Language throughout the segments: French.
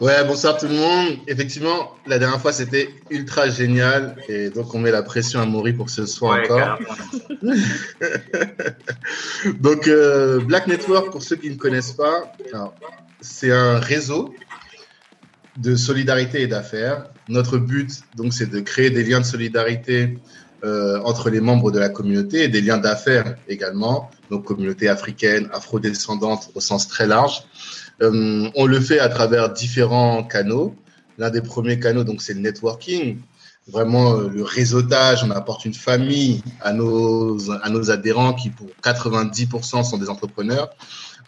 Ouais, bonsoir tout le monde. Effectivement, la dernière fois, c'était ultra génial. Et donc, on met la pression à Maury pour que ce soit encore. donc, euh, Black Network, pour ceux qui ne connaissent pas, c'est un réseau de solidarité et d'affaires. Notre but, donc, c'est de créer des liens de solidarité euh, entre les membres de la communauté et des liens d'affaires également, donc communauté africaine, afro-descendante au sens très large. Euh, on le fait à travers différents canaux. L'un des premiers canaux, donc, c'est le networking. Vraiment, euh, le réseautage, on apporte une famille à nos, à nos adhérents qui, pour 90%, sont des entrepreneurs.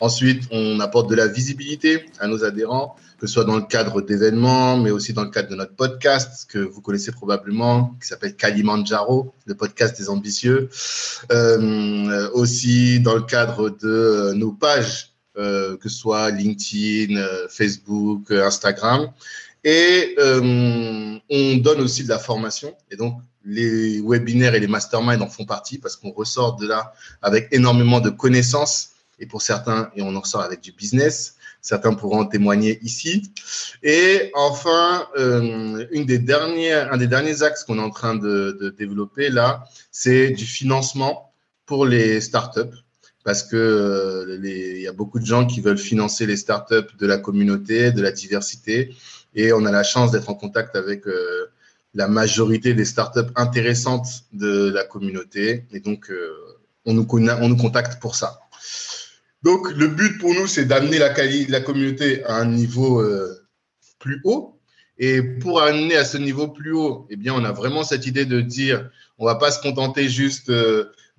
Ensuite, on apporte de la visibilité à nos adhérents, que ce soit dans le cadre d'événements, mais aussi dans le cadre de notre podcast que vous connaissez probablement, qui s'appelle Kalimandjaro, le podcast des ambitieux. Euh, aussi dans le cadre de nos pages euh, que ce soit LinkedIn, euh, Facebook, euh, Instagram. Et on donne aussi de la formation. Et donc, les webinaires et les masterminds en font partie parce qu'on ressort de là avec énormément de connaissances. Et pour certains, et on en ressort avec du business. Certains pourront témoigner ici. Et enfin, une des dernières, un des derniers axes qu'on est en train de développer là, c'est du financement pour les startups parce que euh, il y a beaucoup de gens qui veulent financer les startups de la communauté, de la diversité, et on a la chance d'être en contact avec euh, la majorité des startups intéressantes de la communauté, et donc euh, on, nous, on nous contacte pour ça. Donc le but pour nous, c'est d'amener la, la communauté à un niveau plus haut. Et pour amener à ce niveau plus haut, eh bien, on a vraiment cette idée de dire, on va pas se contenter juste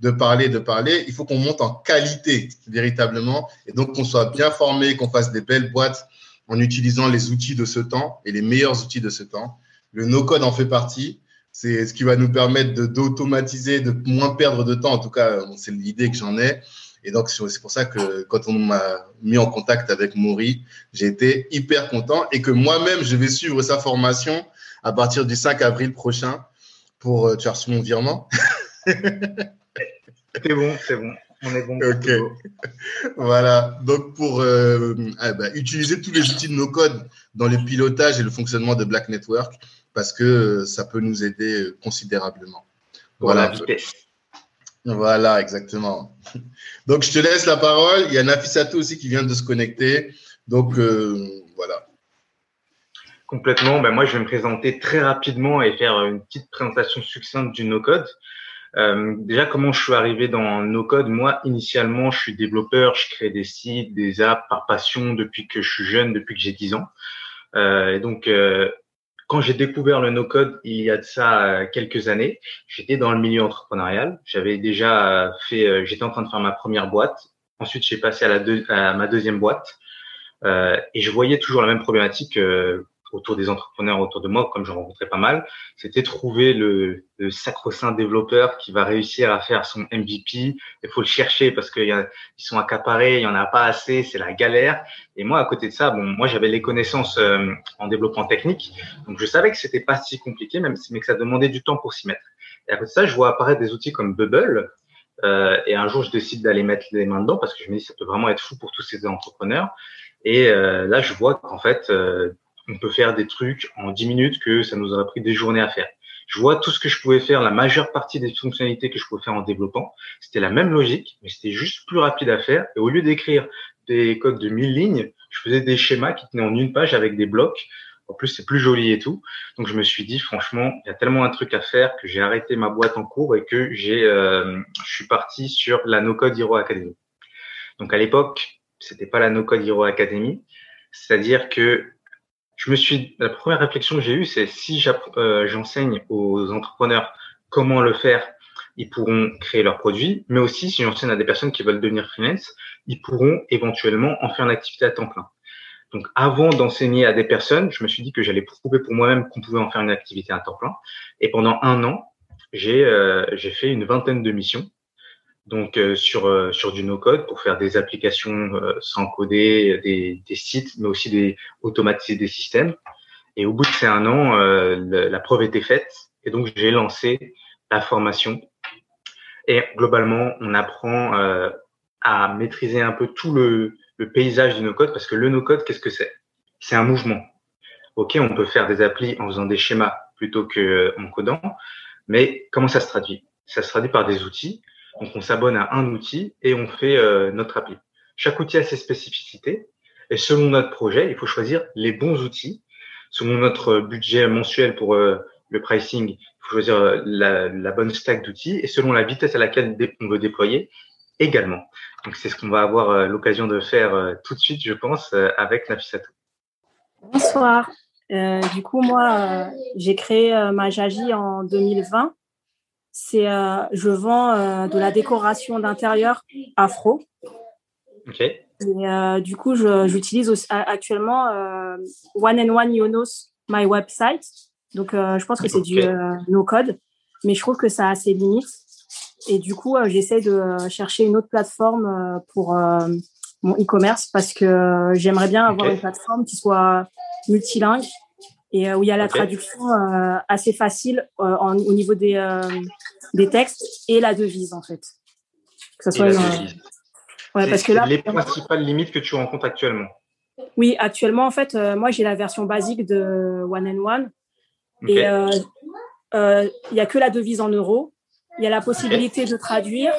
de parler, de parler. Il faut qu'on monte en qualité véritablement et donc qu'on soit bien formé, qu'on fasse des belles boîtes en utilisant les outils de ce temps et les meilleurs outils de ce temps. Le no-code en fait partie. C'est ce qui va nous permettre d'automatiser, de, moins perdre de temps. En tout cas, c'est l'idée que j'en ai. Et donc, c'est pour ça que quand on m'a mis en contact avec Maury, j'ai été hyper content et que moi-même, je vais suivre sa formation à partir du 5 avril prochain pour, euh, tu as reçu mon virement C'est bon, c'est bon. On est bon. Ok. voilà. Donc, pour euh, ah bah, utiliser tous les outils de nos codes dans le pilotage et le fonctionnement de Black Network, parce que euh, ça peut nous aider considérablement. Voilà. Voilà, exactement. Donc, je te laisse la parole. Il y a Nafisato aussi qui vient de se connecter. Donc, euh, voilà. Complètement. Ben, moi, je vais me présenter très rapidement et faire une petite présentation succincte du no-code. Euh, déjà, comment je suis arrivé dans No Code Moi, initialement, je suis développeur, je crée des sites, des apps par passion depuis que je suis jeune, depuis que j'ai 10 ans. Euh, et donc, euh, quand j'ai découvert le no-code il y a de ça euh, quelques années, j'étais dans le milieu entrepreneurial. J'avais déjà fait, j'étais en train de faire ma première boîte. Ensuite, j'ai passé à, la à ma deuxième boîte. et je voyais toujours la même problématique autour des entrepreneurs autour de moi, comme j'en rencontrais pas mal, c'était trouver le, le sacro-saint développeur qui va réussir à faire son MVP. Il faut le chercher parce qu'ils sont accaparés, il y en a pas assez, c'est la galère. Et moi, à côté de ça, bon, moi j'avais les connaissances euh, en développement technique, donc je savais que c'était pas si compliqué, même mais que ça demandait du temps pour s'y mettre. Et à côté de ça, je vois apparaître des outils comme Bubble. Euh, et un jour, je décide d'aller mettre les mains dedans parce que je me dis ça peut vraiment être fou pour tous ces entrepreneurs. Et euh, là, je vois qu'en fait, euh, on peut faire des trucs en 10 minutes que ça nous aurait pris des journées à faire. Je vois tout ce que je pouvais faire, la majeure partie des fonctionnalités que je pouvais faire en développant. C'était la même logique, mais c'était juste plus rapide à faire. Et au lieu d'écrire des codes de 1000 lignes, je faisais des schémas qui tenaient en une page avec des blocs. En plus, c'est plus joli et tout. Donc, je me suis dit, franchement, il y a tellement un truc à faire que j'ai arrêté ma boîte en cours et que j'ai, euh, je suis parti sur la No Code Hero Academy. Donc, à l'époque, c'était pas la No Code Hero Academy. C'est-à-dire que je me suis, la première réflexion que j'ai eue, c'est si euh, j'enseigne aux entrepreneurs comment le faire, ils pourront créer leurs produits, mais aussi si j'enseigne à des personnes qui veulent devenir freelance, ils pourront éventuellement en faire une activité à temps plein. Donc, avant d'enseigner à des personnes, je me suis dit que j'allais prouver pour moi-même qu'on pouvait en faire une activité à temps plein. Et pendant un an, j'ai euh, fait une vingtaine de missions donc euh, sur euh, sur du no code pour faire des applications euh, sans coder, des, des, sites, mais aussi des automatiser des systèmes. Et au bout de ces un an, la preuve était faite et donc j'ai lancé la formation. Et globalement, on apprend à maîtriser un peu tout le, le paysage du no code parce que le no code, qu'est-ce que c'est? C'est un mouvement. ok, on peut faire des applis en faisant des schémas plutôt qu'en codant, mais comment ça se traduit? Ça se traduit par des outils. Donc, on s'abonne à un outil et on fait euh, notre appli. Chaque outil a ses spécificités et selon notre projet, il faut choisir les bons outils. Selon notre budget mensuel pour euh, le pricing, il faut choisir euh, la, bonne stack d'outils et selon la vitesse à laquelle on veut déployer également. Donc, c'est ce qu'on va avoir l'occasion de faire tout de suite, je pense, avec Nafisato. Bonsoir. Euh, du coup, moi, euh, j'ai créé euh, ma Jaji en 2020. C'est, je vends de la décoration d'intérieur afro. Ok. Et du coup, j'utilise actuellement One and One Yonos, my website. Donc, je pense que c'est du no code, mais je trouve que ça a ses limites. Et du coup, j'essaie de chercher une autre plateforme pour mon e-commerce parce que j'aimerais bien avoir une plateforme qui soit multilingue et euh, où il y a la traduction euh, assez facile euh, au niveau des, des textes et la devise en fait. Que ça soit ouais, parce que là, les principales limites que tu rencontres actuellement. Oui, actuellement en fait, moi j'ai la version basique de One and One et il n'y a que la devise en euros. Il y a la possibilité de traduire,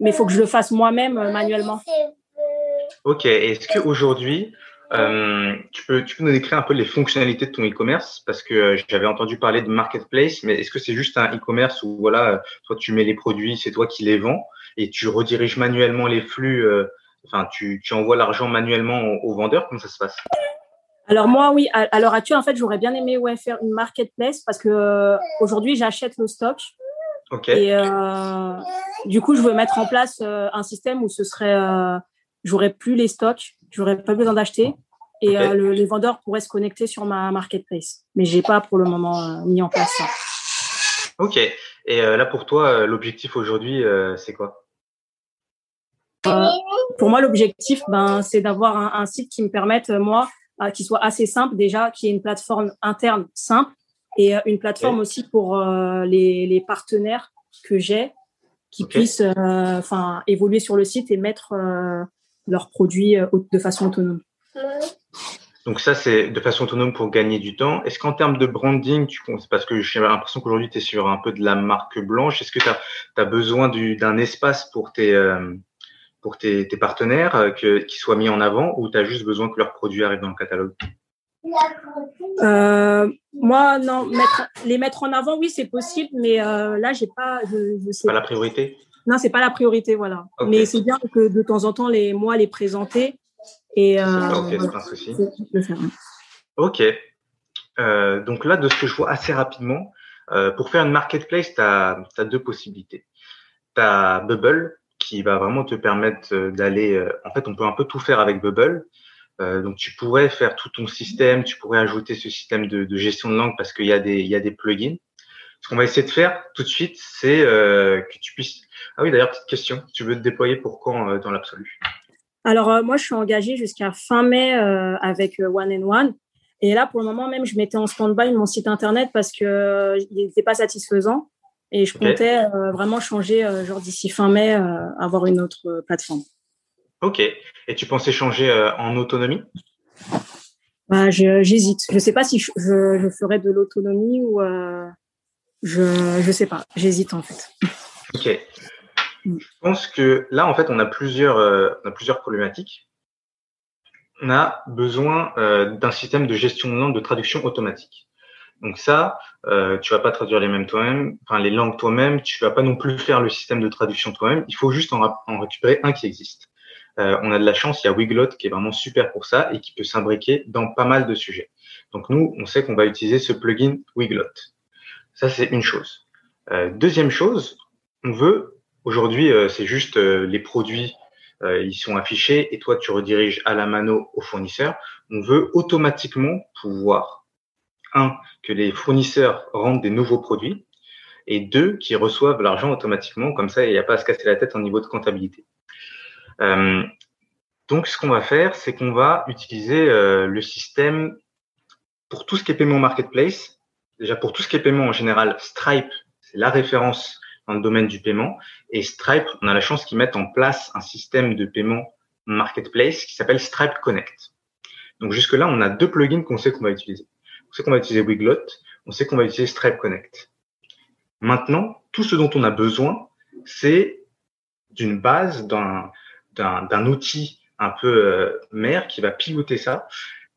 mais il faut que je le fasse moi-même manuellement. Ok. Est-ce qu'aujourd'hui, euh, tu, peux, tu peux nous décrire un peu les fonctionnalités de ton e-commerce? Parce que euh, j'avais entendu parler de marketplace, mais est-ce que c'est juste un e-commerce où voilà, toi tu mets les produits, c'est toi qui les vends et tu rediriges manuellement les flux, euh, enfin tu, tu envoies l'argent manuellement aux, vendeurs, comment ça se passe? Alors moi oui, à, l'heure actuelle en fait j'aurais bien aimé ouais, faire une marketplace parce que aujourd'hui j'achète le stock Ok. et du coup je veux mettre en place un système où ce serait j'aurais plus les stocks, j'aurais pas besoin d'acheter et euh, les vendeurs pourraient se connecter sur ma marketplace. Mais j'ai pas pour le moment euh, mis en place ça. Ok. Et euh, là pour toi, l'objectif aujourd'hui, c'est quoi? Pour moi, l'objectif, ben, c'est d'avoir un, site qui me permette moi, qui soit assez simple déjà, qui ait une plateforme interne simple et une plateforme aussi pour les, les, partenaires que j'ai qui puissent enfin évoluer sur le site et mettre leurs produits euh, de façon autonome. Donc ça, c'est de façon autonome pour gagner du temps. Est-ce qu'en termes de branding, tu parce que j'ai l'impression qu'aujourd'hui, tu es sur un peu de la marque blanche, est-ce que tu as, besoin d'un espace pour tes, euh, pour tes, partenaires euh, que, qui soient mis en avant ou tu as juste besoin que leurs produits arrivent dans le catalogue? Moi, non, les mettre en avant, oui, c'est possible, mais là, j'ai pas, je, sais pas la priorité? Non, c'est pas la priorité, voilà. Mais c'est bien que de temps en temps, les, moi, les présenter. Et, euh, ok, pas souci. Ok. Euh, donc là, de ce que je vois assez rapidement, euh, pour faire une marketplace, tu as, deux possibilités. Tu as Bubble, qui va vraiment te permettre d'aller... en fait, on peut un peu tout faire avec Bubble. donc, tu pourrais faire tout ton système, tu pourrais ajouter ce système de, de gestion de langue parce qu'il y, a des, il y a des plugins. Ce qu'on va essayer de faire tout de suite, c'est que tu puisses ah oui, d'ailleurs, petite question. Tu veux te déployer pour quand euh, dans l'absolu? Alors, euh, moi, je suis engagée jusqu'à fin mai euh, avec One and One. Et là, pour le moment même, je mettais en stand-by mon site internet parce qu'il n'était pas satisfaisant. Et je comptais vraiment changer, genre d'ici fin mai, avoir une autre plateforme. Ok. Et tu pensais changer en autonomie? Bah, J'hésite. Je ne sais pas si je, je, ferais de l'autonomie ou je ne sais pas. J'hésite en fait. Ok. Je pense que là, en fait, on a plusieurs, euh, on a plusieurs problématiques. On a besoin euh, d'un système de gestion de langue de traduction automatique. Donc ça, euh, tu vas pas traduire les mêmes toi-même, enfin les langues toi-même. Tu vas pas non plus faire le système de traduction toi-même. Il faut juste en, récupérer un qui existe. Euh, on a de la chance, il y a Wiglot qui est vraiment super pour ça et qui peut s'imbriquer dans pas mal de sujets. Donc nous, on sait qu'on va utiliser ce plugin Wiglot. Ça, c'est une chose. Euh, deuxième chose, on veut Aujourd'hui, euh, c'est juste euh, les produits, euh, ils sont affichés et toi, tu rediriges à la mano au fournisseur. On veut automatiquement pouvoir, un, que les fournisseurs rendent des nouveaux produits et deux, qu'ils reçoivent l'argent automatiquement. Comme ça, il n'y a pas à se casser la tête en niveau de comptabilité. donc, ce qu'on va faire, c'est qu'on va utiliser le système pour tout ce qui est paiement marketplace. Déjà, pour tout ce qui est paiement en général, Stripe, c'est la référence dans le domaine du paiement. Et Stripe, on a la chance qu'ils mettent en place un système de paiement marketplace qui s'appelle Stripe Connect. Donc jusque-là, on a deux plugins qu'on sait qu'on va utiliser. On sait qu'on va utiliser Wiglot, on sait qu'on va utiliser Stripe Connect. Maintenant, tout ce dont on a besoin, c'est d'une base, d'un outil un peu euh, mère qui va piloter ça.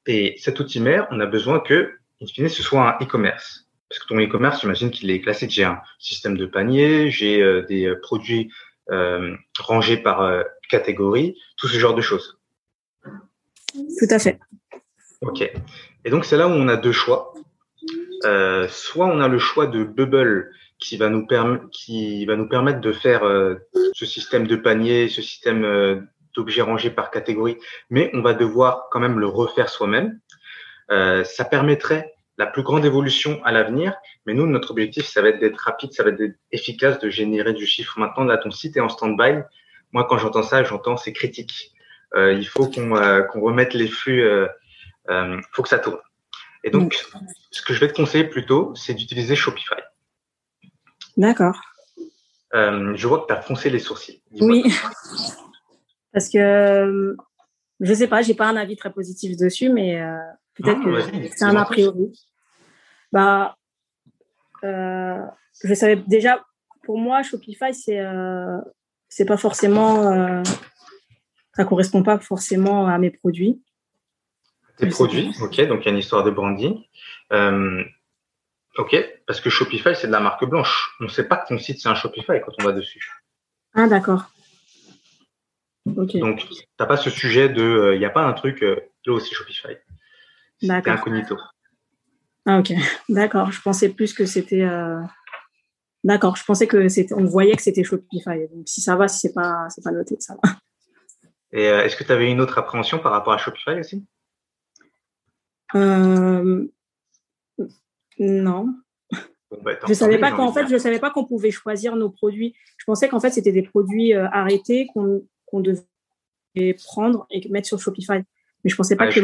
Et cet outil mère, on a besoin que, in fine, ce soit un e-commerce. Parce que ton e-commerce, j'imagine qu'il est classique. J'ai un système de panier, j'ai euh, des euh, produits rangés par catégorie, tout ce genre de choses. Tout à fait. Ok. Et donc, c'est là où on a deux choix. soit on a le choix de Bubble qui va nous, qui va nous permettre de faire ce système de panier, ce système d'objets rangés par catégorie, mais on va devoir quand même le refaire soi-même. Euh, ça permettrait la plus grande évolution à l'avenir, mais nous, notre objectif, ça va être d'être rapide, ça va être efficace, de générer du chiffre. Maintenant, là, ton site est en stand-by. Moi, quand j'entends ça, j'entends c'est critique. Euh, il faut qu'on euh, remette les flux, il euh, faut que ça tourne. Et donc, ce que je vais te conseiller plutôt, c'est d'utiliser Shopify. D'accord. je vois que tu as foncé les sourcils. Oui. Parce que euh, je sais pas, j'ai pas un avis très positif dessus, mais euh, peut-être ah, que c'est un a priori. Bah, euh, je savais déjà, pour moi, Shopify, c'est euh, c'est pas forcément, euh, ça correspond pas forcément à mes produits. Tes produits, ok, donc il y a une histoire de branding. Euh, ok, parce que Shopify, c'est de la marque blanche. On ne sait pas que ton site, c'est un Shopify quand on va dessus. Ah, d'accord. Donc, tu n'as pas ce sujet de. Il n'y a pas un truc. Là aussi, Shopify. C'est incognito. Ah, ok. D'accord. Je pensais plus que c'était. Euh, d'accord. Je pensais que c'était. On voyait que c'était Shopify. Donc, si ça va, si c'est pas, c'est pas noté, ça va. Et est-ce que tu avais une autre appréhension par rapport à Shopify aussi? Non. Bah, je savais pas qu'en fait, je savais pas qu'on pouvait choisir nos produits. Je pensais qu'en fait, c'était des produits arrêtés qu'on qu'on devait prendre et mettre sur Shopify. Mais je pensais pas que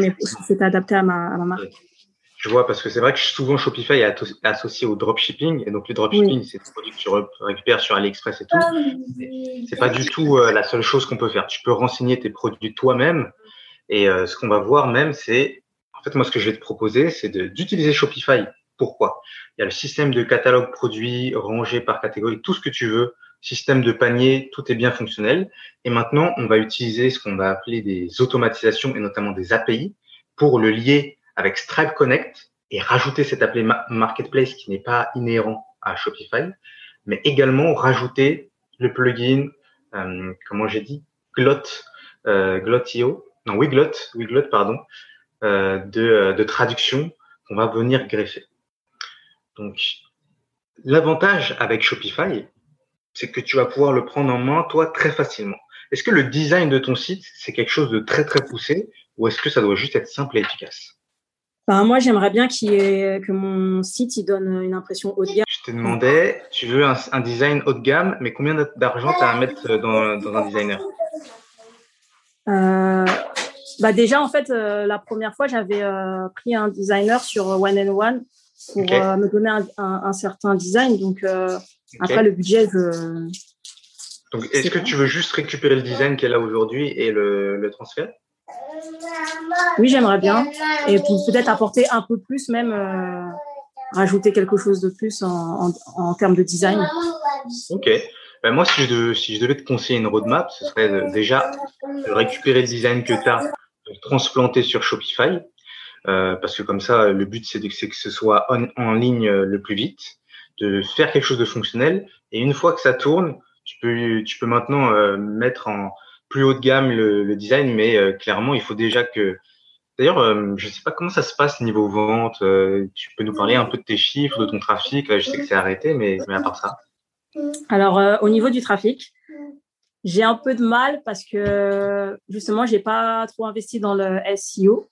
c'était adapté à ma, marque. Je vois, parce que c'est vrai que souvent Shopify est associé au dropshipping. Et donc, le dropshipping, c'est des produits que tu récupères sur AliExpress et tout. C'est pas du tout euh, la seule chose qu'on peut faire. Tu peux renseigner tes produits toi-même. Et euh, ce qu'on va voir même, c'est, en fait, moi, ce que je vais te proposer, c'est d'utiliser Shopify. Pourquoi? Il y a le système de catalogue produits rangé par catégorie, tout ce que tu veux système de panier, tout est bien fonctionnel. Et maintenant, on va utiliser ce qu'on va appeler des automatisations et notamment des API pour le lier avec Stripe Connect et rajouter cet appelé Marketplace qui n'est pas inhérent à Shopify, mais également rajouter le plugin, euh, comment j'ai dit, Glot, euh, Glotio, non, Wiglot, Wiglot, pardon, euh, de, euh, de traduction qu'on va venir greffer. Donc, l'avantage avec Shopify, c'est que tu vas pouvoir le prendre en main, toi, très facilement. Est-ce que le design de ton site, c'est quelque chose de très, très poussé ou est-ce que ça doit juste être simple et efficace? Moi, j'aimerais bien que mon site il donne une impression haut de gamme. Je te demandais, tu veux un, design haut de gamme, mais combien d'argent tu as à mettre dans, un designer? Euh, bah Déjà, en fait, euh, la première fois, j'avais euh, pris un designer sur One and One pour me donner un, un, certain design. Donc, après, le budget, je... Donc, est-ce que tu veux juste récupérer le design qu'elle a aujourd'hui et le, le transfert? Oui, j'aimerais bien. Et peut-être apporter un peu plus, même euh, rajouter quelque chose de plus en, en, termes de design. Ok. Ben moi, si je, si je devais te conseiller une roadmap, ce serait déjà de récupérer le design que tu as, de transplanter sur Shopify. Euh, parce que comme ça, le but, c'est que ce soit en ligne le plus vite de faire quelque chose de fonctionnel. Et une fois que ça tourne, tu peux, tu peux maintenant euh, mettre en plus haut de gamme le, design, mais euh, clairement, il faut déjà que. D'ailleurs, euh, je ne sais pas comment ça se passe niveau vente. tu peux nous parler un peu de tes chiffres, de ton trafic. je sais que c'est arrêté, mais, mais à part ça. Alors, au niveau du trafic, j'ai un peu de mal parce que justement, j'ai pas trop investi dans le SEO.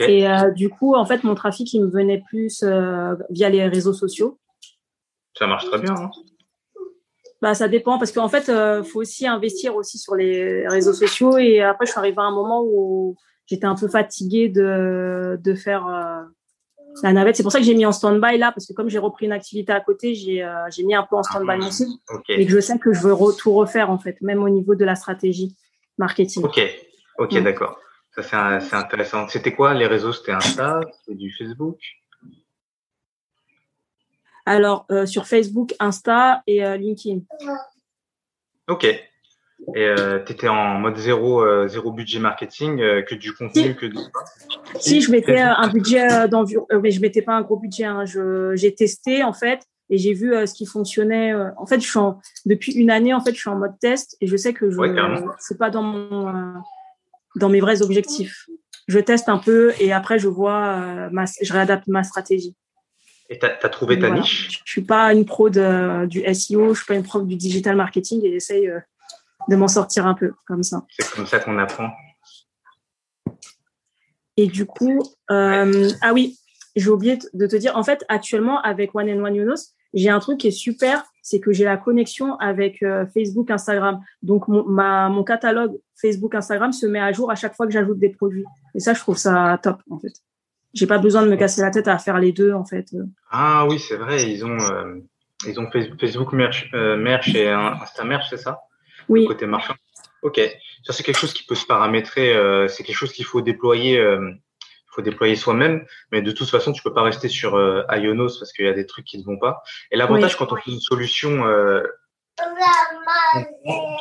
Et du coup, en fait, mon trafic, il me venait plus via les réseaux sociaux. Ça marche très bien. Hein. bah, ça dépend parce qu'en fait, il euh, faut aussi investir aussi sur les réseaux sociaux. Et après, je suis arrivée à un moment où j'étais un peu fatiguée de, de faire euh, la navette. C'est pour ça que j'ai mis en stand-by là, parce que comme j'ai repris une activité à côté, j'ai euh, mis un peu en stand-by mon site. Et que je sais que je veux tout refaire en fait, même au niveau de la stratégie marketing. Ok, ok, d'accord. Ça, c'est intéressant. C'était quoi les réseaux? C'était Insta? C'était du Facebook? Alors, euh, sur Facebook, Insta et euh, LinkedIn. Ok. Et euh, tu étais en mode zéro, zéro budget marketing, que du contenu, que du. Si, je mettais un budget d'environ. mais je mettais pas un gros budget. Hein. J'ai testé, en fait, et j'ai vu ce qui fonctionnait. En fait, je suis depuis une année, en fait, je suis en mode test et je sais que je ne suis pas dans mon dans mes vrais objectifs. Je teste un peu et après je vois, euh, je réadapte ma stratégie. Et tu as, trouvé ta niche? Je suis pas une pro de, du SEO, je suis pas une pro du digital marketing et j'essaye euh, de m'en sortir un peu comme ça. C'est comme ça qu'on apprend. Et du coup, euh, ah oui, j'ai oublié de te dire, en fait, actuellement, avec One and One Yonos, j'ai un truc qui est super, c'est que j'ai la connexion avec euh, Facebook, Instagram. Donc, mon, ma, mon catalogue Facebook, Instagram se met à jour à chaque fois que j'ajoute des produits. Et ça, je trouve ça top, en fait. J'ai pas besoin de me casser la tête à faire les deux, en fait. Ah oui, c'est vrai. Ils ont, euh, ils ont Facebook Merch, euh, Merch et Insta Merch, c'est ça? Oui. côté marchand. Ok. Ça, c'est quelque chose qui peut se paramétrer. c'est quelque chose qu'il faut déployer faut déployer soi-même, mais de toute façon, tu peux pas rester sur euh, Ionos parce qu'il y a des trucs qui ne vont pas. Et l'avantage quand on fait une solution, euh...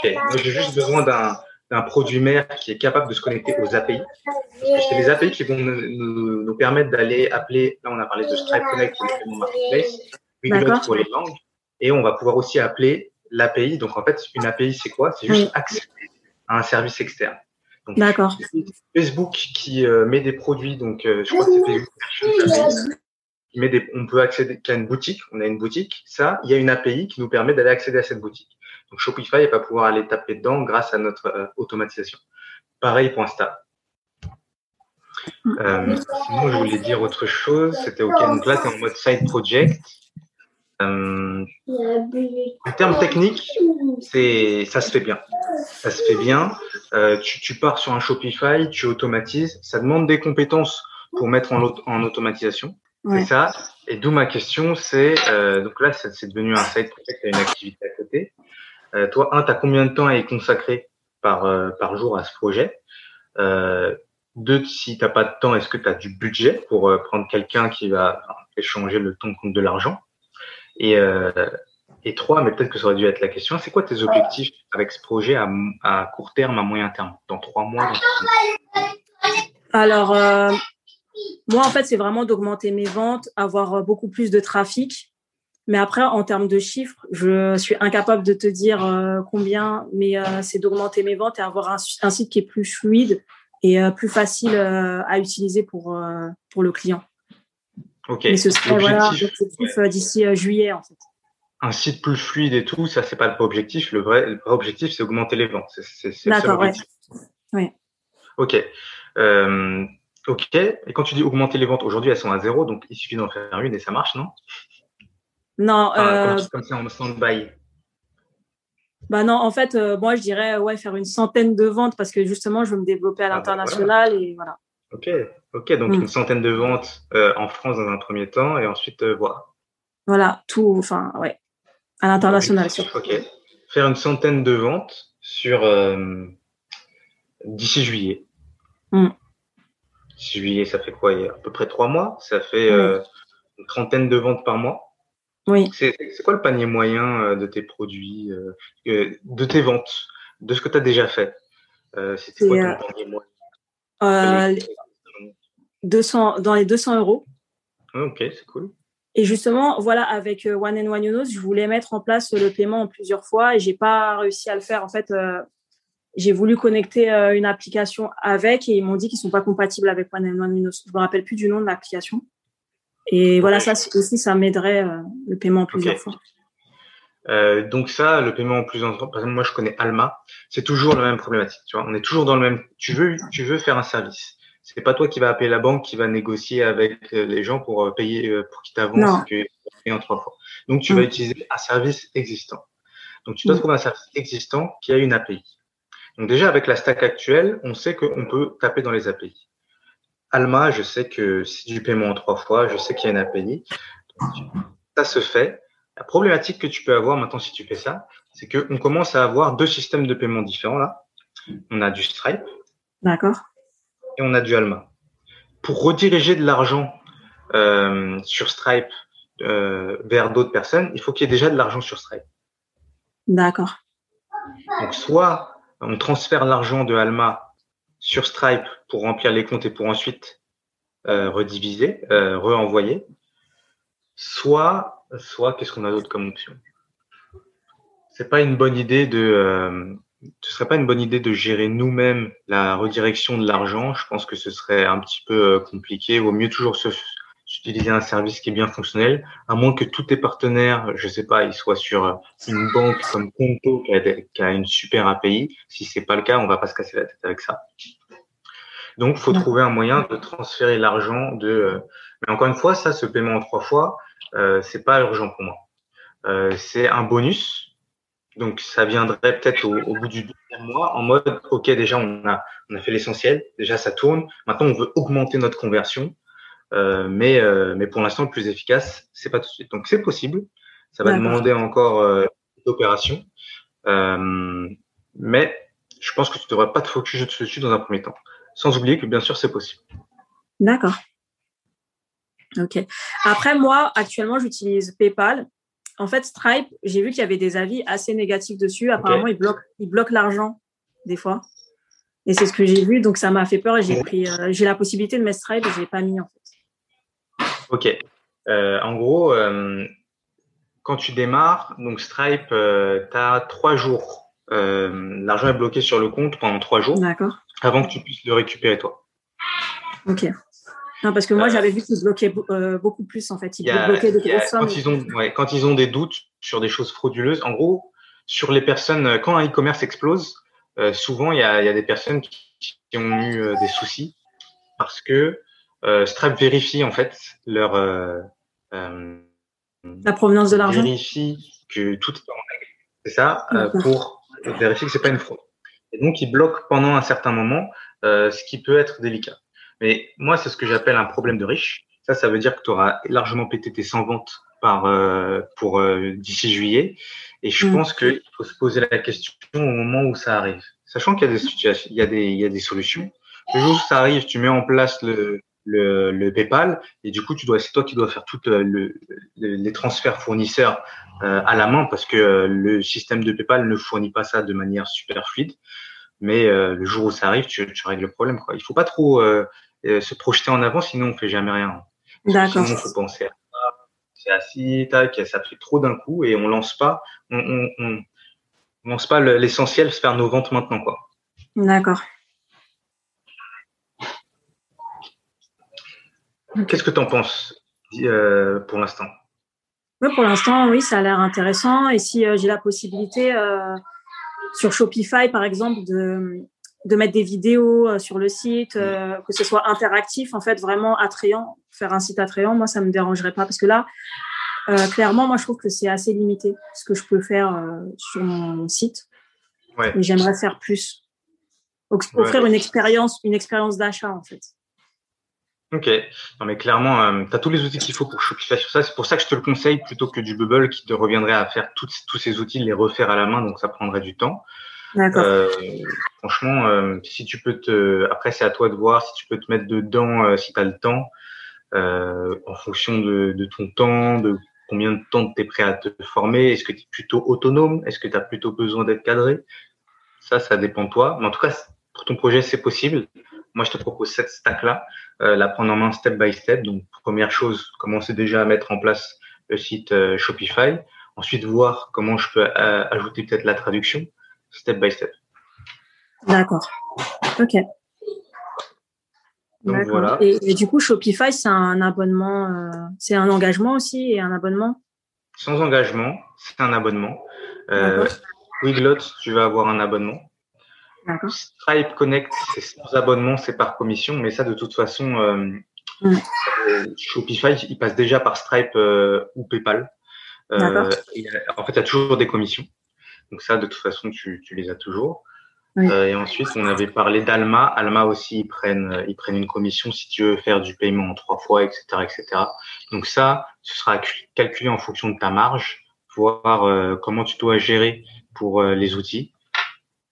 j'ai juste besoin d'un produit mère qui est capable de se connecter aux API. C'est les API qui vont nous, nous, permettre d'aller appeler, là on a parlé de Stripe Connect pour les marketplace, pour les langues, et on va pouvoir aussi appeler l'API. Donc en fait, une API c'est quoi? C'est juste accéder à un service externe. D'accord. Facebook qui euh, met des produits, donc euh, je crois que c'est Facebook qui met des, on peut accéder à une boutique, on a une boutique, ça, il y a une API qui nous permet d'aller accéder à cette boutique. Donc Shopify va pouvoir aller taper dedans grâce à notre euh, automatisation. Pareil pour Insta. Euh, sinon, je voulais dire autre chose. C'était OK. Donc là, es en mode side project. Euh, en termes techniques, c'est, ça se fait bien. Ça se fait bien. Euh, tu, tu, pars sur un Shopify, tu automatises. Ça demande des compétences pour mettre en, en automatisation. C'est ça. Et d'où ma question, c'est euh, donc là, c'est devenu un site project, as une activité à côté. Euh, toi, un, tu as combien de temps à y consacrer par, euh, par jour à ce projet? Euh, Deux, si tu n'as pas de temps, est-ce que tu as du budget pour prendre quelqu'un qui va échanger le temps contre de l'argent? Et, et trois, mais peut-être que ça aurait dû être la question, c'est quoi tes objectifs avec ce projet à, à court terme, à moyen terme, dans trois mois Alors, euh, moi, en fait, c'est vraiment d'augmenter mes ventes, avoir beaucoup plus de trafic. Mais après, en termes de chiffres, je suis incapable de te dire euh, combien, mais euh, c'est d'augmenter mes ventes et avoir un, un, site qui est plus fluide et euh, plus facile à utiliser pour, pour le client. Ok. Mais ce serait voilà, l'objectif euh, d'ici juillet en fait. Un site plus fluide et tout, ça c'est pas le vrai objectif. Le vrai, le vrai objectif c'est augmenter les ventes. C'est D'accord, ouais. Oui. Ok. Ok. Et quand tu dis augmenter les ventes, aujourd'hui elles sont à zéro, donc il suffit d'en faire une et ça marche, non? Non. Enfin, euh... Comme ça en stand-by? Bah non, en fait, euh, moi je dirais ouais faire une centaine de ventes parce que justement je veux me développer à l'international ah bah voilà. et voilà. Ok, ok, donc mm. une centaine de ventes euh, en France dans un premier temps et ensuite voilà. Voilà, tout, enfin, ouais, à l'international. Ok, faire une centaine de ventes sur d'ici juillet. Mm. D'ici juillet, ça fait quoi? À peu près trois mois? Ça fait euh, une trentaine de ventes par mois? Oui. C'est quoi le panier moyen euh, de tes produits, euh, de tes ventes, de ce que tu as déjà fait? C'était quoi ton panier moyen? euh, 200, dans les 200 euros. Ah, ok, c'est cool. Et justement, voilà, avec euh, One and One je voulais mettre en place le paiement en plusieurs fois et j'ai pas réussi à le faire. En fait, euh, j'ai voulu connecter euh, une application avec et ils m'ont dit qu'ils sont pas compatibles avec One and One Yonos. Je me rappelle plus du nom de l'application. Et voilà, ça aussi, ça m'aiderait le paiement en plusieurs fois. Euh, donc ça, le paiement en plusieurs fois, par exemple, moi je connais Alma, c'est toujours la même problématique. Tu vois, on est toujours dans le même. Tu veux, tu veux faire un service. C'est pas toi qui va appeler la banque qui va négocier avec euh, les gens pour euh, payer pour qu'ils t'avancent et en trois fois. Donc tu vas mm. utiliser un service existant. Donc tu dois mm. trouver un service existant qui a une API. Donc déjà avec la stack actuelle, on sait qu'on peut taper dans les API. Alma, je sais que c'est du paiement en trois fois, je sais qu'il y a une API. ça se fait. La problématique que tu peux avoir maintenant si tu fais ça, c'est qu'on commence à avoir deux systèmes de paiement différents là. On a du Stripe. D'accord. et on a du Alma. Pour rediriger de l'argent euh, sur Stripe euh, vers d'autres personnes, il faut qu'il y ait déjà de l'argent sur Stripe. D'accord. Donc, soit on transfère l'argent de Alma sur Stripe pour remplir les comptes et pour ensuite euh, rediviser, euh, re-envoyer. Soit, soit qu'est-ce qu'on a d'autre comme option? C'est pas une bonne idée de, euh, ce serait pas une bonne idée de gérer nous-mêmes la redirection de l'argent. Je pense que ce serait un petit peu euh, compliqué. Il vaut mieux toujours se, utiliser un service qui est bien fonctionnel, à moins que tous tes partenaires, je sais pas, ils soient sur une banque comme Conto qui a, qui a une super API. Si c'est pas le cas, on va pas se casser la tête avec ça. Donc, faut trouver un moyen de transférer l'argent de. Euh, mais encore une fois, ça, ce paiement en trois fois, euh, c'est pas urgent pour moi. Euh, c'est un bonus. Donc, ça viendrait peut-être au, au, bout du deuxième mois en mode, ok, déjà on a on a fait l'essentiel, déjà ça tourne. Maintenant, on veut augmenter notre conversion. Euh, mais, euh, mais pour l'instant, le plus efficace, c'est pas tout de suite. Donc, c'est possible. Ça va demander encore d'opération. Euh, mais je pense que tu devrais pas te focus dessus dans un premier temps. Sans oublier que, bien sûr, c'est possible. D'accord. Ok. Après, moi, actuellement, j'utilise PayPal. En fait, Stripe, j'ai vu qu'il y avait des avis assez négatifs dessus. Apparemment, okay. ils bloquent, ils bloquent l'argent des fois. Et c'est ce que j'ai vu, donc ça m'a fait peur et j'ai pris, euh, j'ai la possibilité de mettre Stripe et je l'ai pas mis en fait. Ok. Euh, en gros, euh, quand tu démarres, donc Stripe, euh, tu as trois jours. L'argent est bloqué sur le compte pendant trois jours. D'accord. Avant que tu puisses le récupérer toi. Ok. Non, parce que moi, j'avais vu qu'ils bloquaient beaucoup plus en fait. Ils bloquaient des grosses sommes. Quand ils, ont, ouais, quand ils ont des doutes sur des choses frauduleuses, en gros, sur les personnes, quand un e-commerce explose, euh, souvent il y a, y a, des personnes qui, qui ont eu euh, des soucis parce que euh, Stripe vérifie en fait leur la provenance de l'argent. Vérifie que tout est en règle. C'est ça pour vérifier que c'est pas une fraude. Et donc il bloque pendant un certain moment, ce qui peut être délicat. Mais moi c'est ce que j'appelle un problème de riche. Ça, ça veut dire que tu auras largement pété tes 100 ventes par euh, pour euh, d'ici juillet. Et je mmh. pense qu'il faut se poser la question au moment où ça arrive, sachant qu'il y a des situations, il y a des il y a des solutions. Le jour où ça arrive, tu mets en place le le, le PayPal et du coup tu dois c'est toi qui dois faire toutes le, le, les transferts fournisseurs euh, à la main parce que le système de PayPal ne fournit pas ça de manière super fluide. Mais le jour où ça arrive, tu, tu règles le problème. Quoi. Il faut pas trop se projeter en avant, sinon on fait jamais rien. D'accord. Sinon, faut penser à c'est assis, tac, ça fait trop d'un coup et on lance pas, on, on, on, on lance pas l'essentiel, faire nos ventes maintenant, quoi. D'accord. Qu'est-ce que tu en penses euh, pour l'instant? Ouais, Pour l'instant, oui, ça a l'air intéressant. Et si euh, j'ai la possibilité euh, sur Shopify, par exemple, de, de mettre des vidéos sur le site, euh, que ce soit interactif, en fait, vraiment attrayant, faire un site attrayant, moi, ça me dérangerait pas. Parce que là, clairement, moi, je trouve que c'est assez limité ce que je peux faire sur mon site. Ouais. Et j'aimerais faire plus. Offrir Ouais. une expérience, une expérience d'achat, en fait. Ok. Non, mais clairement, euh, tu as tous les outils qu'il faut pour Shopify sur ça. C'est pour ça que je te le conseille plutôt que du Bubble qui te reviendrait à faire toutes- tous ces outils, les refaire à la main, donc ça prendrait du temps. D'accord. Euh, franchement, euh, si tu peux te, après c'est à toi de voir si tu peux te mettre dedans, euh, si tu as le temps, euh, en fonction de, de ton temps, de combien de temps tu es prêt à te former. Est-ce que tu es plutôt autonome? Est-ce que tu as plutôt besoin d'être cadré? Ça, ça dépend de toi. Mais en tout cas, pour ton projet, c'est possible. Moi, je te propose cette stack-là, euh, la prendre en main step by step. Donc, première chose, commencer déjà à mettre en place le site euh, Shopify. Ensuite, voir comment je peux euh, ajouter peut-être la traduction, step by step. D'accord. Ok. Donc, voilà. Et, et du coup, Shopify, c'est un abonnement, c'est un engagement aussi et un abonnement? Sans engagement, c'est un abonnement. Wiglot, tu vas avoir un abonnement. Stripe Connect, c'est sans abonnement, c'est par commission, mais ça, de toute façon, euh, Mm. euh, Shopify, il passe déjà par Stripe euh, ou PayPal. Euh, en fait, il y a toujours des commissions. Donc ça, de toute façon, tu, tu les as toujours. Oui. Euh, et ensuite, on avait parlé d'Alma. Alma aussi, ils prennent, ils prennent une commission si tu veux faire du paiement en trois fois, etc., etc. Donc ça, ce sera cal- calculé en fonction de ta marge, voir euh, comment tu dois gérer pour les outils,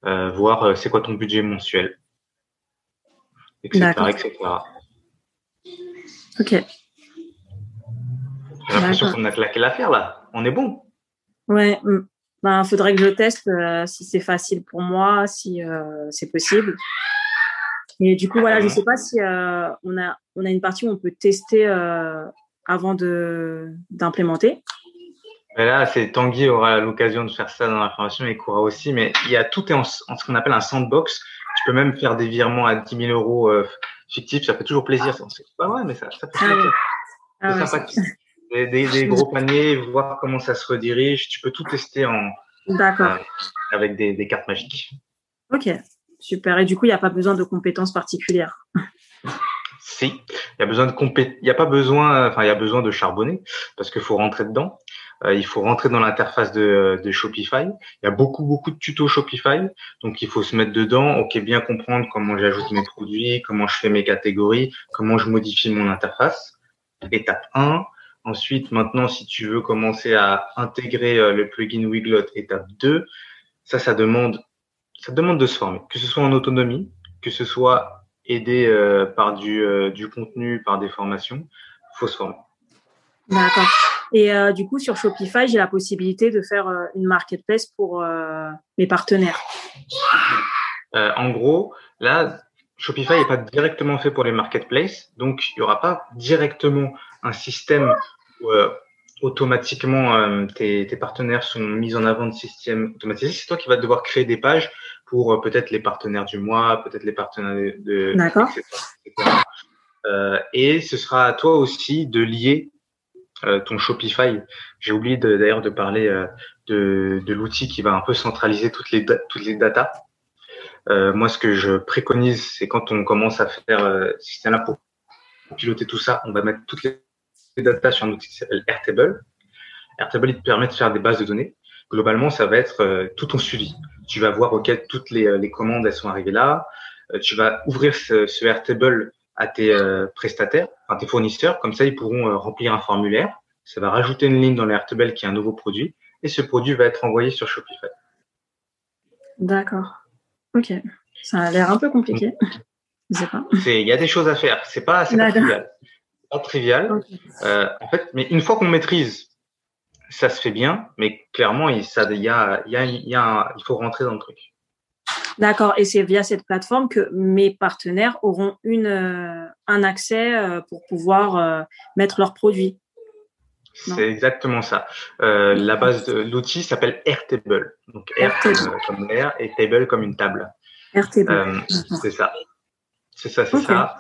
euh, voir euh, c'est quoi ton budget mensuel. etc., etc. Ok. J'ai l'impression qu'on a claqué l'affaire là. On est bon. Ouais. Il mm. ben, faudrait que je teste euh, si c'est facile pour moi, si euh, c'est possible. Et du coup, voilà, je sais pas si euh, on a on a une partie où on peut tester avant de là, c'est Tanguy aura l'occasion de faire ça dans la formation et Koura aussi. Mais il y a tout est en, en ce qu'on appelle un sandbox. Tu peux même faire des virements à 10 000 euros fictifs. Ça fait toujours plaisir. C'est pas vrai, mais ça, ça fait plaisir. Ah, ah sympathique des, gros paniers, voir comment ça se redirige. Tu peux tout tester en, euh, avec des, cartes magiques. Ok, super. Et du coup, il n'y a pas besoin de compétences particulières. Si, il y a besoin de compé il y a pas besoin, enfin il y a besoin de charbonner parce qu'il faut rentrer dedans. Euh, il faut rentrer dans l'interface de, Shopify. Il y a beaucoup beaucoup de tutos Shopify, donc il faut se mettre dedans. Ok, bien comprendre comment j'ajoute mes produits, comment je fais mes catégories, comment je modifie mon interface. Étape 1, Ensuite, maintenant, si tu veux commencer à intégrer euh, le plugin Wiglot étape 2, ça, ça demande, ça demande de se former, que ce soit en autonomie, que ce soit aidé euh, par du, du contenu, par des formations, faut se former. D'accord. Et du coup, sur Shopify, j'ai la possibilité de faire une marketplace pour mes partenaires. en gros, là, Shopify n'est pas directement fait pour les marketplaces, donc il n'y aura pas directement un système euh, automatiquement euh, tes, partenaires sont mis en avant de système automatisé. C'est toi qui vas devoir créer des pages pour euh, peut-être les partenaires du mois, peut-être les partenaires de, D'accord. et ce sera à toi aussi de lier ton Shopify. J'ai oublié d'ailleurs de, parler de, de l'outil qui va un peu centraliser toutes les toutes les datas. moi, ce que je préconise, c'est quand on commence à faire ce système-là pour piloter tout ça, on va mettre toutes les data sur un outil qui s'appelle Airtable. Airtable, il te permet de faire des bases de données. Globalement, ça va être euh, tout ton suivi. Tu vas voir, OK, toutes les, euh, les commandes, elles sont arrivées là. Euh, tu vas ouvrir ce, ce Airtable à tes prestataires, à tes fournisseurs. Comme ça, ils pourront remplir un formulaire. Ça va rajouter une ligne dans l'Airtable qui est un nouveau produit. Et ce produit va être envoyé sur Shopify. D'accord. OK. Ça a l'air un peu compliqué. Je sais pas. Il y a des choses à faire. C'est pas, pas trivial pas trivial. Euh, en fait, mais une fois qu'on maîtrise, ça se fait bien, mais clairement, il, ça, y a, il, y a, il, y a il faut rentrer dans le truc. D'accord. Et c'est via cette plateforme que mes partenaires auront une, euh, un accès euh, pour pouvoir mettre leurs produits. C'est exactement ça. la base de l'outil s'appelle Airtable. Donc Air comme l'air et table comme une table. Airtable. c'est ça. C'est ça, c'est ça.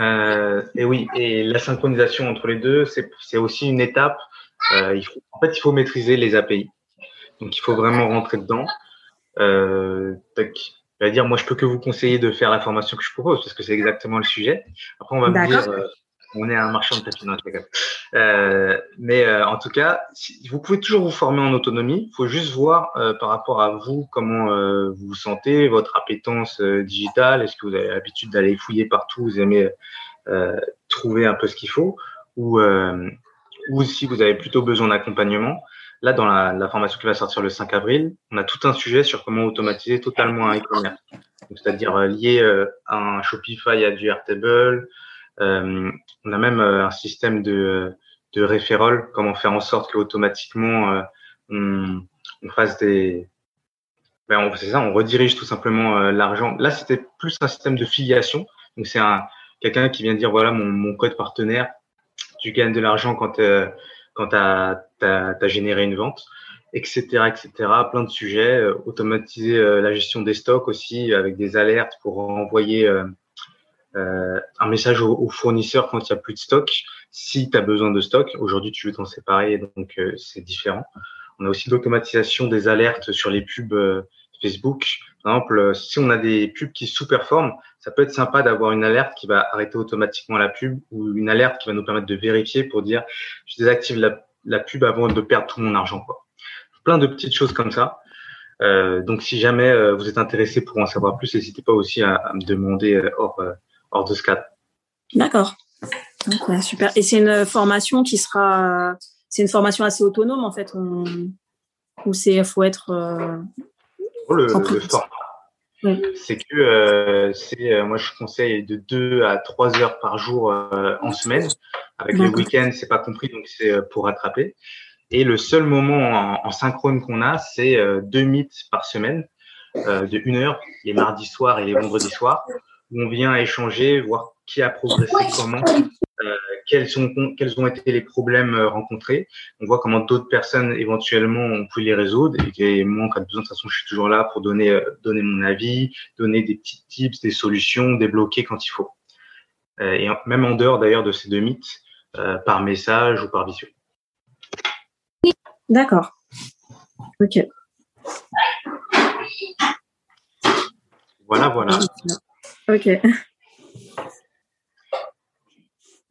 Euh, et oui, et la synchronisation entre les deux, c'est aussi une étape. Euh, il faut, en fait, il faut maîtriser les API. Donc, il faut vraiment rentrer dedans. Euh, je vais dire, moi, je peux que vous conseiller de faire la formation que je propose parce que c'est exactement le sujet. Après, on va me dire, euh, on est un marchand de tapis euh, Mais euh, en tout cas, si, vous pouvez toujours vous former en autonomie. Il faut juste voir euh, par rapport à vous comment vous vous sentez, votre appétence digitale. Est-ce que vous avez l'habitude d'aller fouiller partout Vous aimez trouver un peu ce qu'il faut? Ou, ou si vous avez plutôt besoin d'accompagnement. Là, dans la, la, formation qui va sortir le 5 avril, on a tout un sujet sur comment automatiser totalement un e-commerce. C'est-à-dire lier un Shopify à du Airtable, euh, on a même euh, un système de, de comment faire en sorte qu'automatiquement euh, on, on fasse des, ben c'est ça, on redirige tout simplement l'argent. Là, c'était plus un système de filiation. Donc, c'est un quelqu'un qui vient dire voilà mon, mon code partenaire, tu gagnes de l'argent quand euh, quand tu as, as, généré une vente, etc., etc. Plein de sujets. automatiser la gestion des stocks aussi avec des alertes pour envoyer euh, un message au, fournisseur quand il n'y a plus de stock. Si tu as besoin de stock, aujourd'hui tu veux t'en séparer, donc euh, c'est différent. On a aussi l'automatisation des alertes sur les pubs euh, Facebook. Par exemple, si on a des pubs qui sous-performent, ça peut être sympa d'avoir une alerte qui va arrêter automatiquement la pub ou une alerte qui va nous permettre de vérifier pour dire je désactive la, la pub avant de perdre tout mon argent. Quoi. Plein de petites choses comme ça. Euh, donc si jamais vous êtes intéressé pour en savoir plus, n'hésitez pas aussi à, à me demander hors, hors de ce cadre. D'accord. super. Et c'est une formation qui sera, c'est une formation assez autonome en fait, ou c'est faut être. Euh, le, c'est que c'est moi je conseille de 2 à 3 heures par jour en semaine. Avec le week-end, c'est pas compris, donc c'est pour rattraper. Et le seul moment en, synchrone qu'on a, c'est deux mythes par semaine de une heure, les mardis soirs et les vendredis soirs, où on vient échanger, voir qui a progressé, comment, euh, quels, sont, quels ont été les problèmes euh, rencontrés. On voit comment d'autres personnes éventuellement ont pu les résoudre. Et, moi, en cas de besoin, de toute façon, je suis toujours là pour donner, euh, donner mon avis, donner des petits tips, des solutions, débloquer quand il faut. et même en dehors d'ailleurs de ces deux mythes, par message ou par visio. D'accord. Ok. Voilà, voilà. Ok.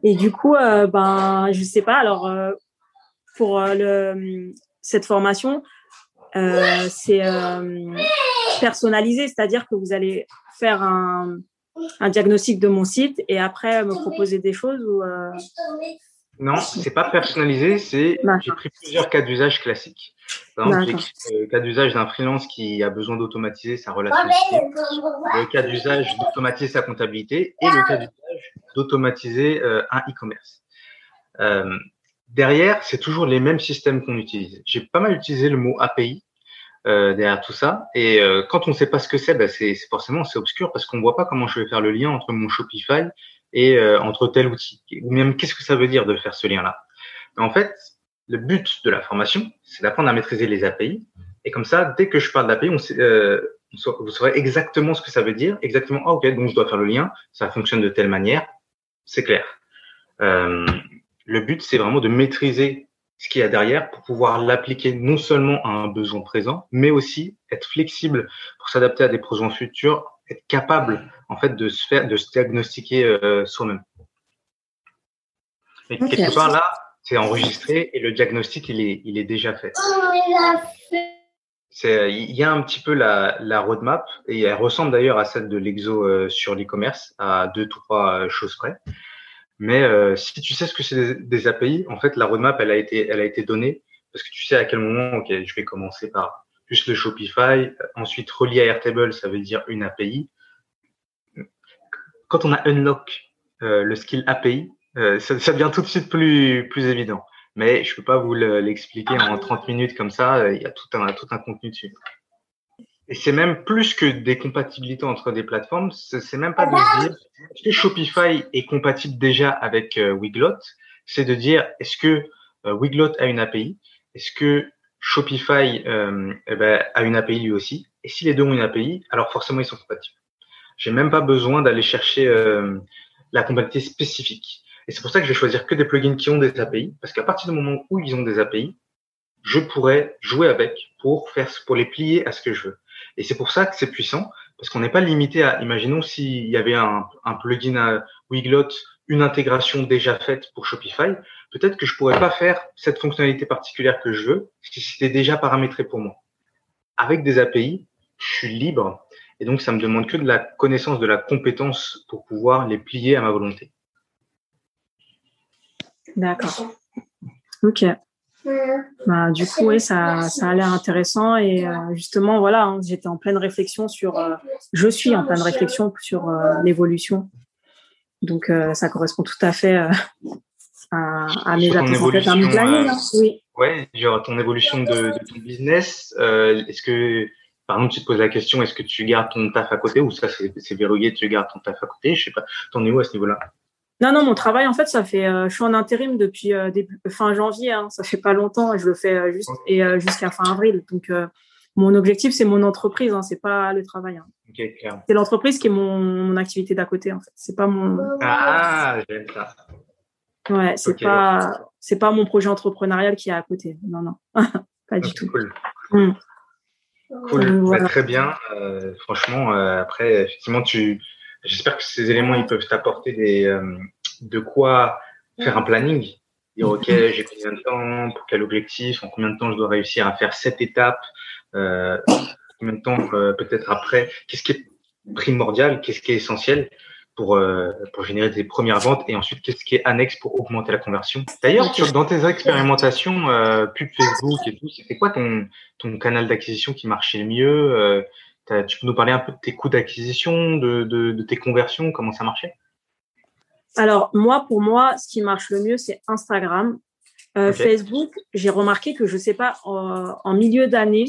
Et du coup, euh, ben, je sais pas. Alors, euh, pour euh, le, cette formation, euh, c'est personnalisé, c'est-à-dire que vous allez faire un, un, diagnostic de mon site et après me proposer des choses ou non, c'est pas personnalisé, c'est j'ai pris plusieurs cas d'usage classiques. Par exemple, le cas d'usage d'un freelance qui a besoin d'automatiser sa relation le cas d'usage d'automatiser sa comptabilité et le cas d'usage d'automatiser euh, un e-commerce. Euh, derrière, c'est toujours les mêmes systèmes qu'on utilise. J'ai pas mal utilisé le mot API euh, derrière tout ça. Et euh, quand on ne sait pas ce que c'est, ben c'est forcément c'est obscur parce qu'on voit pas comment je vais faire le lien entre mon Shopify et euh, entre tel outil Ou même qu'est-ce que ça veut dire de faire ce lien-là? En fait, le but de la formation, c'est d'apprendre à maîtriser les API. Et comme ça, dès que je parle d'API, on euh, vous saurez exactement ce que ça veut dire, exactement, ah, ok, donc je dois faire le lien, ça fonctionne de telle manière, c'est clair. Euh, le but, c'est vraiment de maîtriser ce qu'il y a derrière pour pouvoir l'appliquer non seulement à un besoin présent, mais aussi être flexible pour s'adapter à des besoins futurs être capable en fait de se faire, de se diagnostiquer euh, soi-même. Et quelque part là, c'est enregistré et le diagnostic il est, il est déjà fait. C'est, il y a un petit peu la, la roadmap et elle ressemble d'ailleurs à celle de l'exo euh, sur l'e-commerce à deux trois euh, choses près. Mais euh, si tu sais ce que c'est des, des, API, en fait la roadmap elle a été elle a été donnée parce que tu sais à quel moment ok je vais commencer par juste le Shopify. Ensuite, relié à Airtable, ça veut dire une API. Quand on a unlock euh, le skill API, euh, ça, ça, devient tout de suite plus, plus évident. Mais je peux pas vous l'expliquer en 30 minutes comme ça. Il y a tout un, tout un contenu dessus. Et c'est même plus que des compatibilités entre des plateformes. C'est même pas de dire est-ce que Shopify est compatible déjà avec euh, Wiglot? C'est de dire est-ce que euh, Wiglot a une API Est-ce que Shopify euh, eh ben, a une API lui aussi. Et si les deux ont une API, alors forcément ils sont compatibles. J'ai même pas besoin d'aller chercher euh, la compatibilité spécifique. Et c'est pour ça que je vais choisir que des plugins qui ont des API, parce qu'à partir du moment où ils ont des API, je pourrais jouer avec pour faire pour les plier à ce que je veux. Et c'est pour ça que c'est puissant, parce qu'on n'est pas limité à, imaginons s'il y avait un, un plugin à Wiglot, une intégration déjà faite pour Shopify, peut-être que je pourrais pas faire cette fonctionnalité particulière que je veux, si c'était déjà paramétré pour moi. Avec des API, je suis libre et donc ça me demande que de la connaissance, de la compétence pour pouvoir les plier à ma volonté. D'accord. Ok. Bah, du coup, oui, ça, ça a l'air intéressant et euh, justement, voilà, hein, j'étais en pleine réflexion sur, euh, je suis en pleine réflexion sur euh, l'évolution. Donc, ça correspond tout à fait à, mes attentes en fait, à mes planning. Hein. Oui. Ouais, genre ton évolution de, de ton business. Euh, est-ce que, par exemple, tu te poses la question, est-ce que tu gardes ton taf à côté ou ça c'est verrouillé, tu gardes ton taf à côté? Je sais pas. T'en es où à ce niveau-là? Non, non, mon travail, en fait, ça fait. Euh, je suis en intérim depuis euh, début, fin janvier. Hein, ça fait pas longtemps. Je le fais euh, juste et euh, jusqu'à fin avril. Donc, mon objectif, c'est mon entreprise. Hein, c'est pas le travail. Hein. Okay, c'est l'entreprise qui est mon, mon activité d'à côté. En fait, c'est pas mon. Ah, j'aime ça. Ouais, c'est pas c'est pas mon projet entrepreneurial qui est à côté. Non, non, pas du tout. Cool. Mm. Cool. Bah, très bien. Euh, franchement, euh, après, effectivement, tu. J'espère que ces éléments ils peuvent t'apporter des euh, de quoi faire un planning. Dire ok, j'ai combien de temps, pour quel objectif, en combien de temps je dois réussir à faire cette étape, combien de temps peut-être après, qu'est-ce qui est primordial, qu'est-ce qui est essentiel pour, euh, pour générer des premières ventes et ensuite qu'est-ce qui est annexe pour augmenter la conversion? D'ailleurs, dans tes expérimentations euh, pub Facebook et tout, c'était quoi ton, ton canal d'acquisition qui marchait le mieux? Euh, tu peux nous parler un peu de tes coûts d'acquisition, de, de, tes conversions, comment ça marchait? Alors, moi, pour moi, ce qui marche le mieux, c'est Instagram. Euh, Facebook, j'ai remarqué que, je ne sais pas, en, milieu d'année,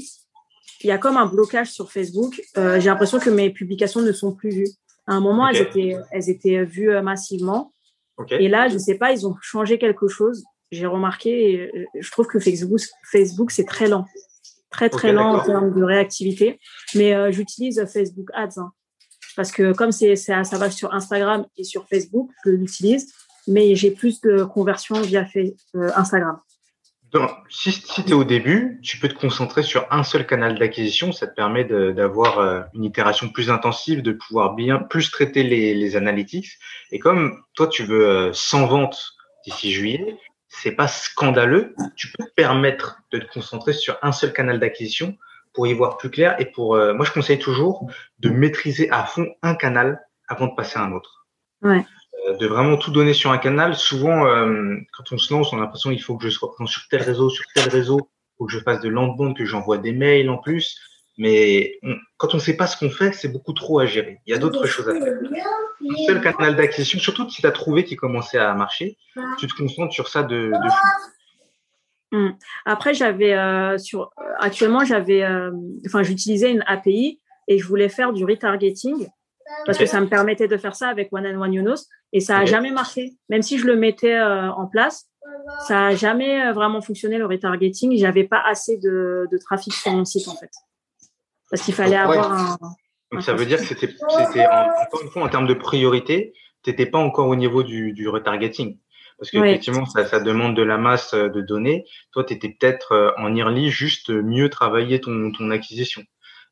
il y a comme un blocage sur Facebook. Euh, j'ai l'impression que mes publications ne sont plus vues. À un moment, elles, étaient, elles étaient vues euh, massivement. Et là, je ne sais pas, ils ont changé quelque chose. J'ai remarqué, je trouve que Facebook, Facebook c'est très lent très très lent en termes de réactivité. Mais euh, j'utilise Facebook Ads hein. parce que comme c'est ça, ça va sur Instagram et sur Facebook, je l'utilise, mais j'ai plus de conversions via euh, Instagram. Donc, si, si tu es au début, tu peux te concentrer sur un seul canal d'acquisition. Ça te permet d'avoir euh, une itération plus intensive, de pouvoir bien plus traiter les, les analytics. Et comme toi, tu veux 100 ventes d'ici juillet, c'est pas scandaleux. Tu peux te permettre de te concentrer sur un seul canal d'acquisition pour y voir plus clair. Et pour, euh, moi, je conseille toujours de maîtriser à fond un canal avant de passer à un autre. Ouais. Euh, de vraiment tout donner sur un canal. Souvent, euh, quand on se lance, on a l'impression qu'il faut que je sois présent sur tel réseau, sur tel réseau, faut que je fasse de l'outbound, que j'envoie des mails en plus. Mais quand on ne sait pas ce qu'on fait, c'est beaucoup trop à gérer. Il y a d'autres choses à faire. Un seul canal d'acquisition, surtout si tu as trouvé qui commençait à marcher, tu te concentres sur ça de, de hmm. Après, j'avais euh, sur actuellement j'avais, euh, enfin, j'utilisais une API et je voulais faire du retargeting parce que ça me permettait de faire ça avec One and One et ça a jamais marché. Même si je le mettais euh, en place, ça a jamais vraiment fonctionné le retargeting. J'avais pas assez de, de trafic sur mon site en fait parce qu'il fallait avoir un. Donc ça veut dire que c'était, encore une fois en termes de priorité, tu n'étais pas encore au niveau du, du retargeting. Parce qu'effectivement, ça, ça demande de la masse euh, de données. Toi, tu étais peut-être euh, en early juste mieux travailler ton, ton acquisition.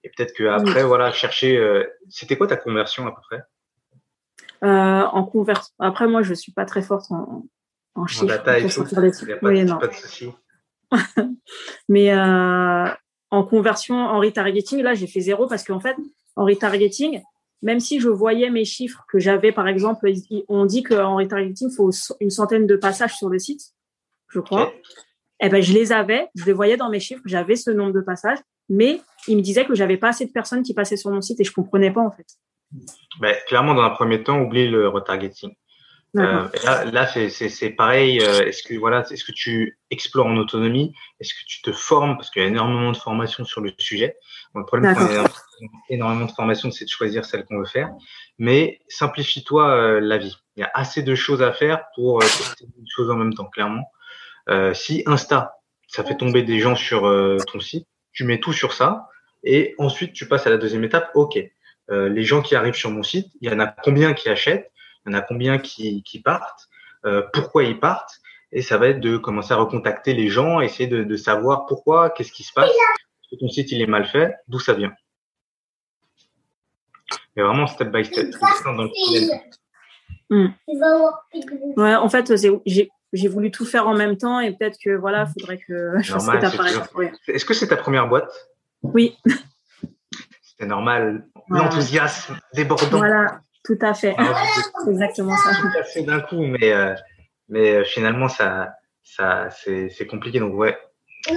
Et peut-être qu'après, voilà, chercher. Euh, c'était quoi ta conversion à peu près? Euh, En conversion. Après, moi, je suis pas très forte en, en chiffres. En data et tout. Il oui, non. pas de souci. Mais euh, en conversion, en retargeting, là, j'ai fait zéro parce qu'en fait, en retargeting, même si je voyais mes chiffres que j'avais, par exemple, on dit qu'en retargeting, il faut une centaine de passages sur le site, je crois. Eh ben, je les avais, je les voyais dans mes chiffres, j'avais ce nombre de passages, mais il me disait que j'avais pas assez de personnes qui passaient sur mon site et je comprenais pas, en fait. Ben, clairement, dans un premier temps, oublie le retargeting. Euh, là, là c'est pareil. Euh, est-ce que voilà, est-ce que tu explores en autonomie? Est-ce que tu te formes? Parce qu'il y a énormément de formations sur le sujet. le problème, y a énormément de formations, c'est de choisir celle qu'on veut faire. Mais simplifie-toi euh, la vie. Il y a assez de choses à faire pour tester une chose en même temps. Clairement, si Insta, ça fait tomber des gens sur ton site, tu mets tout sur ça et ensuite tu passes à la deuxième étape. Ok, les gens qui arrivent sur mon site, il y en a combien qui achètent? Il y en a combien qui, partent, euh, pourquoi ils partent, et ça va être de commencer à recontacter les gens, essayer de, savoir pourquoi, qu'est-ce qui se passe, que ton site il est mal fait, d'où ça vient? Mais vraiment step by step. Hmm. Ouais, en fait, j'ai voulu tout faire en même temps et peut-être que voilà, faudrait que je fasse Est-ce que c'est ta première boîte? Oui. C'était normal. L'enthousiasme débordant. Voilà. Tout à fait. c'est exactement ça. Tout à fait d'un coup, mais, euh, mais euh, finalement, ça, ça, c'est compliqué. Donc, ouais. et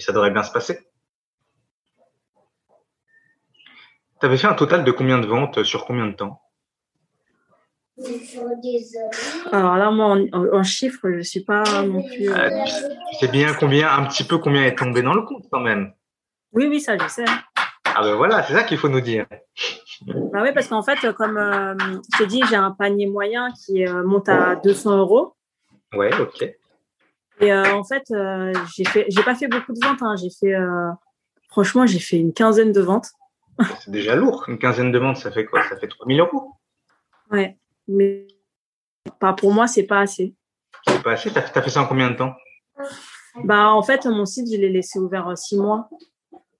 ça devrait bien se passer. Tu avais fait un total de combien de ventes sur combien de temps? Alors là, moi, en, chiffres, je ne suis pas non plus. c'est bien combien, un petit peu combien est tombé dans le compte quand même. Oui, oui, ça, je sais. Ah ben voilà, c'est ça qu'il faut nous dire. Bah oui, parce qu'en fait, comme euh, je t'ai dit, j'ai un panier moyen qui euh, monte à 200 euros. Ouais, ok. Et euh, en fait, j'ai fait, j'ai pas fait beaucoup de ventes. Hein. J'ai fait, franchement, j'ai fait une quinzaine de ventes. C'est déjà lourd. Une quinzaine de ventes, ça fait quoi? Ça fait 3000 euros. Ouais, mais pas pour moi, c'est pas assez. C'est pas assez. T'as, as fait ça en combien de temps? Bah, en fait, mon site, je l'ai laissé ouvert six mois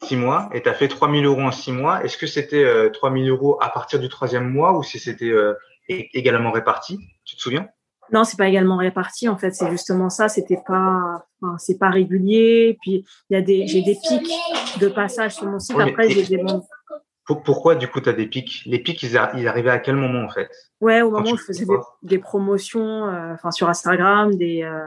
six mois et tu as fait 3000 euros en six mois. Est-ce que c'était euh, 3000 euros à partir du troisième mois ou si c'était euh, également réparti? Tu te souviens? Non, c'est pas également réparti. En fait, c'est justement ça. C'était pas, enfin, c'est pas régulier. Puis il y a des, j'ai des pics de passage sur mon site. Après, j'ai des Pourquoi du coup tu as des pics? Les pics, ils, arrivaient à quel moment en fait? Ouais, au moment où je faisais des, promotions, euh, enfin sur Instagram, des. Euh,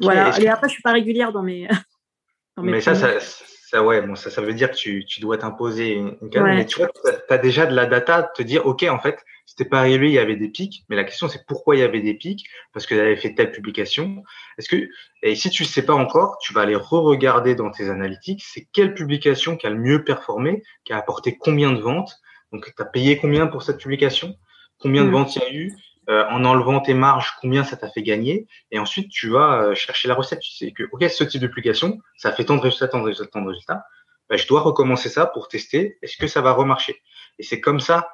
voilà. Et, après, je suis pas régulière dans mes. mais ça, ça, ça, ouais, bon, ça, ça veut dire que tu, tu dois t'imposer une, une Mais tu vois, tu as, déjà de la data, te dire, OK, en fait, c'était pas arrivé, il y avait des pics. Mais la question, c'est pourquoi il y avait des pics? Parce que tu avais fait telle publication. Est-ce que, et si tu ne sais pas encore, tu vas aller re-regarder dans tes analytiques, c'est quelle publication qui a le mieux performé, qui a apporté combien de ventes? Donc, tu as payé combien pour cette publication? Combien de mm. ventes il y a eu? Euh, en enlevant tes marges, combien ça t'a fait gagner, et ensuite tu vas euh, chercher la recette. Tu sais que, ok, ce type d'application, ça fait tant de résultats, tant de résultats, tant de résultats. Ben, je dois recommencer ça pour tester, est-ce que ça va remarcher? Et c'est comme ça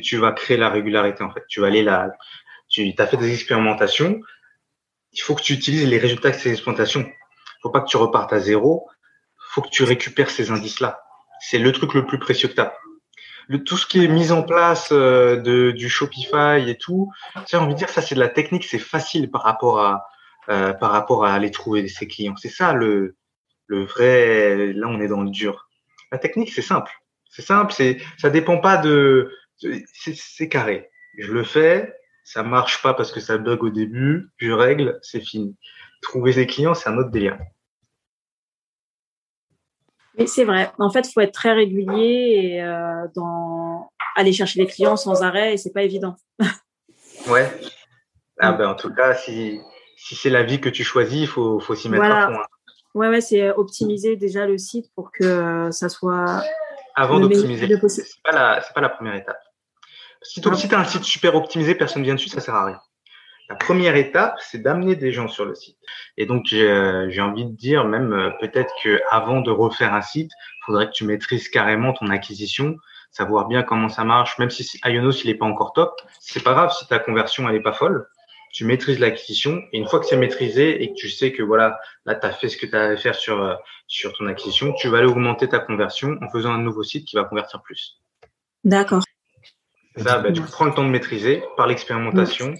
que tu vas créer la régularité, en fait. Tu vas aller là, tu as fait des expérimentations, il faut que tu utilises les résultats de ces expérimentations. Il faut pas que tu repartes à zéro, il faut que tu récupères ces indices-là. C'est le truc le plus précieux que tu as tout ce qui est mis en place euh, de, du Shopify et tout, j'ai envie de dire ça c'est de la technique, c'est facile par rapport à euh, par rapport à aller trouver ses clients. C'est ça le le vrai. Là on est dans le dur. La technique c'est simple, c'est simple, c'est ça dépend pas de c'est carré. Je le fais, ça marche pas parce que ça bug au début, je règle, c'est fini. Trouver ses clients c'est un autre délire. Oui, c'est vrai. En fait, il faut être très régulier et euh, dans... aller chercher les clients sans arrêt et c'est pas évident. ouais. Ah, ben, en tout cas, si, si c'est la vie que tu choisis, il faut, faut s'y mettre à fond. Hein. Ouais, ouais, c'est optimiser déjà le site pour que ça soit. Avant d'optimiser. C'est pas, la, pas la première étape. Si tu as un site super optimisé, personne ne vient dessus, ça sert à rien. La première étape, c'est d'amener des gens sur le site. Et donc, j'ai euh, envie de dire, même euh, peut-être que avant de refaire un site, il faudrait que tu maîtrises carrément ton acquisition, savoir bien comment ça marche, même si Ionos il est pas encore top, c'est pas grave si ta conversion elle est pas folle. Tu maîtrises l'acquisition et une fois que c'est maîtrisé et que tu sais que voilà, là tu as fait ce que tu as à faire sur euh, sur ton acquisition, tu vas aller augmenter ta conversion en faisant un nouveau site qui va convertir plus. D'accord. Ça, tu prends le temps de maîtriser par l'expérimentation.